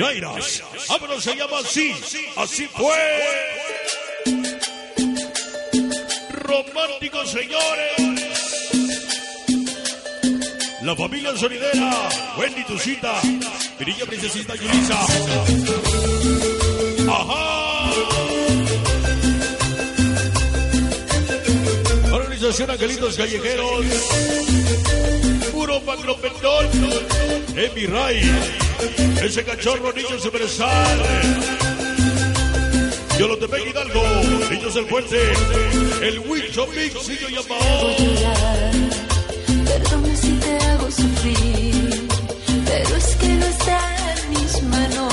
Gairas, vámonos, se llama así, así fue. Románticos señores. La familia sonidera, Wendy Tucita, Virilla Princesita Yulisa. Ajá. Organización Angelitos Callejeros. Puro macropendón. Emi Ray. Ese cachorro, niños universal. Yo lo te Hidalgo. Niños del Fuerte. El Wilson Mix y yo llamado. Perdona si te hago sufrir, pero es que no está en mis manos,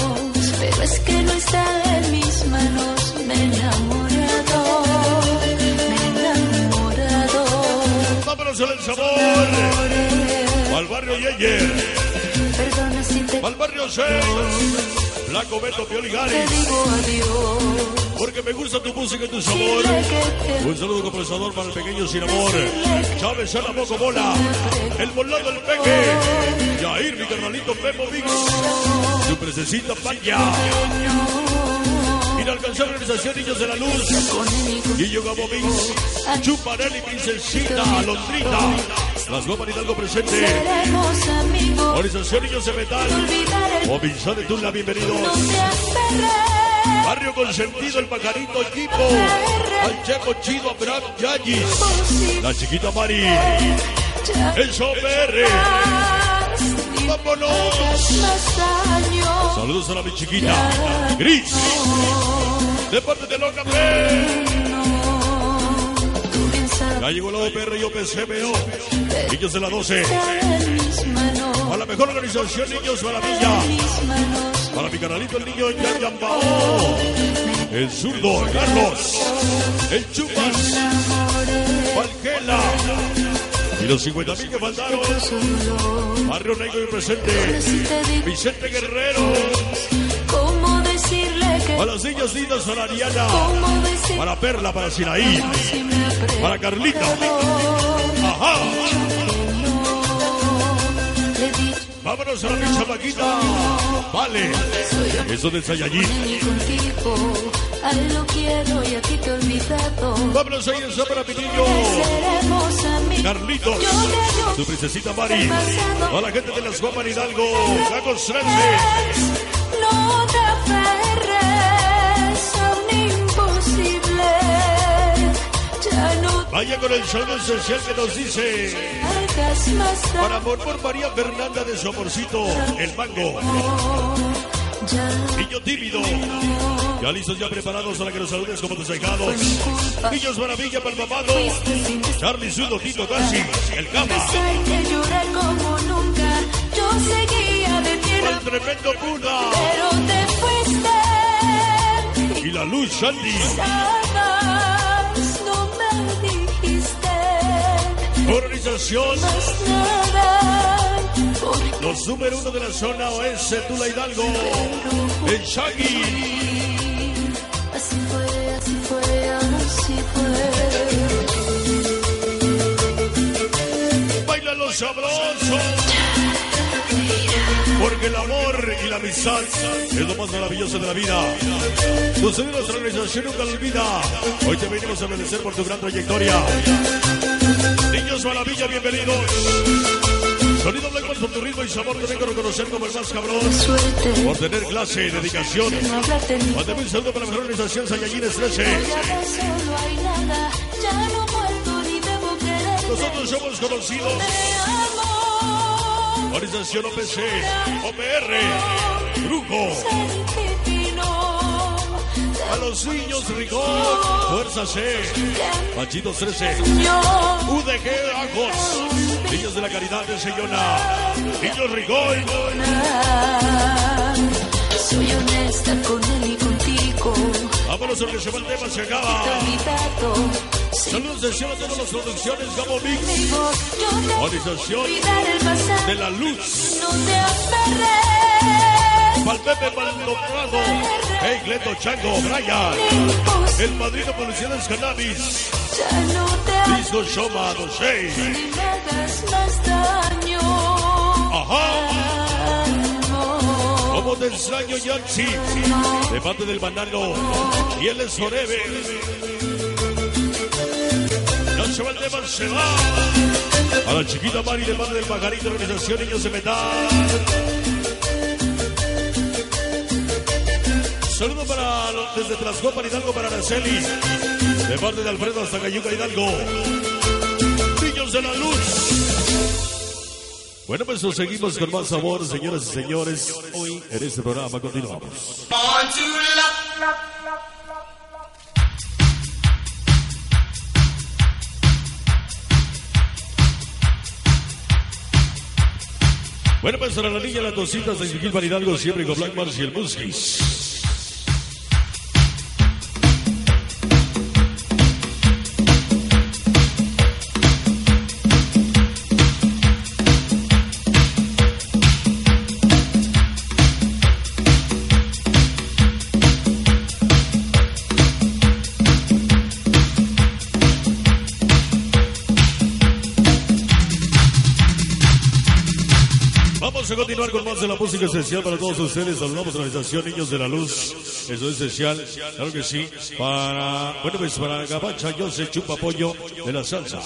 pero es que no está en mis manos, me he enamorado, me he enamorado. Vámonos al sabor. Barrio Yeyer. Perdona si te, Al barrio 6. Blanco Beto te Pioligares. digo adiós, Porque me gusta tu música y tu sabor. Un saludo compensador para el pequeño sin amor. Chávez a la moco bola. El volado del peque. Yair, mi carnalito Memo Mix. Su presecita Paya. Inalcanzable organización Niños de la Luz. Guillo Gabo Mix. Chuparelli, Princesita, Londrita. Las Gomas Hidalgo presente. Organización Niños de Metal. Omisá de Tula, bienvenidos. Barrio Consentido, el pajarito equipo. Al Checo Chido, Abraham. Posible La chiquita Mari. El PR. más, ni Vámonos. Saludos a la mi chiquita. Gris. De parte de Loca P. Ya llegó la OPR y OPCBO. Niños de la 12. en mis manos, A la mejor organización, Niños Maravilla. Para mi canalito, el niño Yayambao. El zurdo, Carlos. El Chupas. Valgela. Y los 50 mil que faltaron. Barrio Negro y presente. Vicente Guerrero. Cómo decirle que A las niñas lindas, para Ariana. Para Perla, para Sinaí. Para Carlita. Ajá. Vámonos a la pincha vaquita. Vale. Eso del Sayayín. y contigo a él lo quiero y a ti te he olvidado Vámonos ahí en para amigos Carlitos. Su princesita Mari. A la gente de las Guaman Hidalgo. Lagos no te Vaya con el saludo esencial que nos dice. Para amor por María Fernanda de su amorcito, el mango. Niño tímido. Ya listos, ya preparados para que los saludes como tus dejados. Niños maravilla para el mamado. Charlie Sudo, Tito Gassi, el cama. El tremendo Buda. pero te fuiste. Y la luz, Sandy. Organización. Los número uno de la zona oeste, Tula Hidalgo. El Shaggy. así fue, así fue, así fue. Baila los sabrosos. Porque el amor y la amistad es lo más maravilloso de la vida. Tus la organización nunca lo olvida. Hoy te venimos a agradecer por tu gran trayectoria. Niños Maravilla, bienvenidos. Sonido Black por tu ritmo y sabor te vengo a reconocer como el más cabrón. Suerte, Por tener clase, dedicación. hablarte ni Mándame un saludo para la mejor organización Sayayines 13. Ya de solo hay nada, ya no puedo ni debo quererte. Nosotros somos conocidos. Organización OPC, OPR, Brujo a los niños Rigor, Fuerza C, Machitos 13, UDG Agos, Niños de la Caridad de Sellona, Niños Rigor. Soy honesta con él y contigo. Vámonos porque se va el tema, se acaba. Saludos de cielo a todas las producciones Gabo Mix. Organización de la luz. No te aferres. Palpepe Maldonado. Hey, Gleto Chango, Brian. El padrino Publicidades Cannabis. Ya no te Disco Shoma, daño. Ajá. Como te extraño, Yancy. De parte del banano. Y él es Orebe. No se va el tema, se va. A la chiquita Mari de parte del pajarito, organización Niños de Metal. Saludo para desde Tlaxcopan Hidalgo para Araceli. De parte de Alfredo hasta Cayuca Hidalgo. Niños de la luz. Bueno, pues seguimos con más sabor, señoras y señores. Hoy en este programa continuamos. Bueno, pues para la niña la tosita de Gil Hidalgo siempre con Black Mars y el Muskis. Vamos a continuar con más de la música esencial para todos ustedes. Saludamos a la organización Niños de la Luz. Eso es esencial, claro que sí. Para, bueno, pues para Gabacha, yo se chupa pollo de la salsa.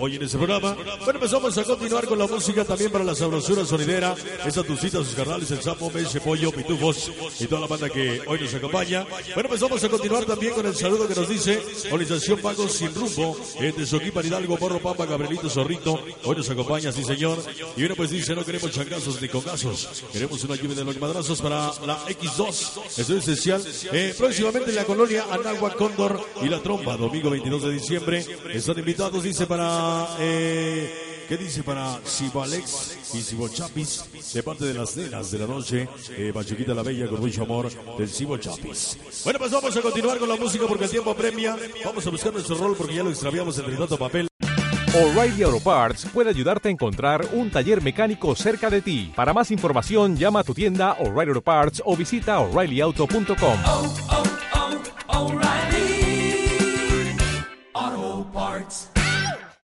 Hoy en este programa, bueno, vamos a continuar con la música también para la sabrosura sonidera. Esa tucita, sus carnales, el sapo, Meche, pollo, pitufos y toda la banda que hoy nos acompaña. Bueno, vamos a continuar también con el saludo que nos dice Organización Pagos Sin Rumbo, eh, de Soquipa, Hidalgo, Morro, Pampa, Gabrielito, Zorrito. Hoy nos acompaña, sí señor. Y bueno, pues dice, no queremos changazos ni congazos. Queremos una lluvia de los madrazos para la X2. Eso es esencial. Eh, próximamente en la colonia Anagua, Cóndor y La Tromba, domingo 22 de diciembre. Están invitados, dice, para... Eh, ¿Qué dice para Cibalex y Cibochapis? De parte de las nenas de la noche, eh, Pachuquita la Bella con mucho amor del Cibochapis. Bueno, pues vamos a continuar con la música porque el tiempo apremia. Vamos a buscar nuestro rol porque ya lo extraviamos entre tanto papel. O'Reilly Auto Parts puede ayudarte a encontrar un taller mecánico cerca de ti. Para más información, llama a tu tienda O'Reilly Auto Parts o visita oreillyauto.com. Oh, oh,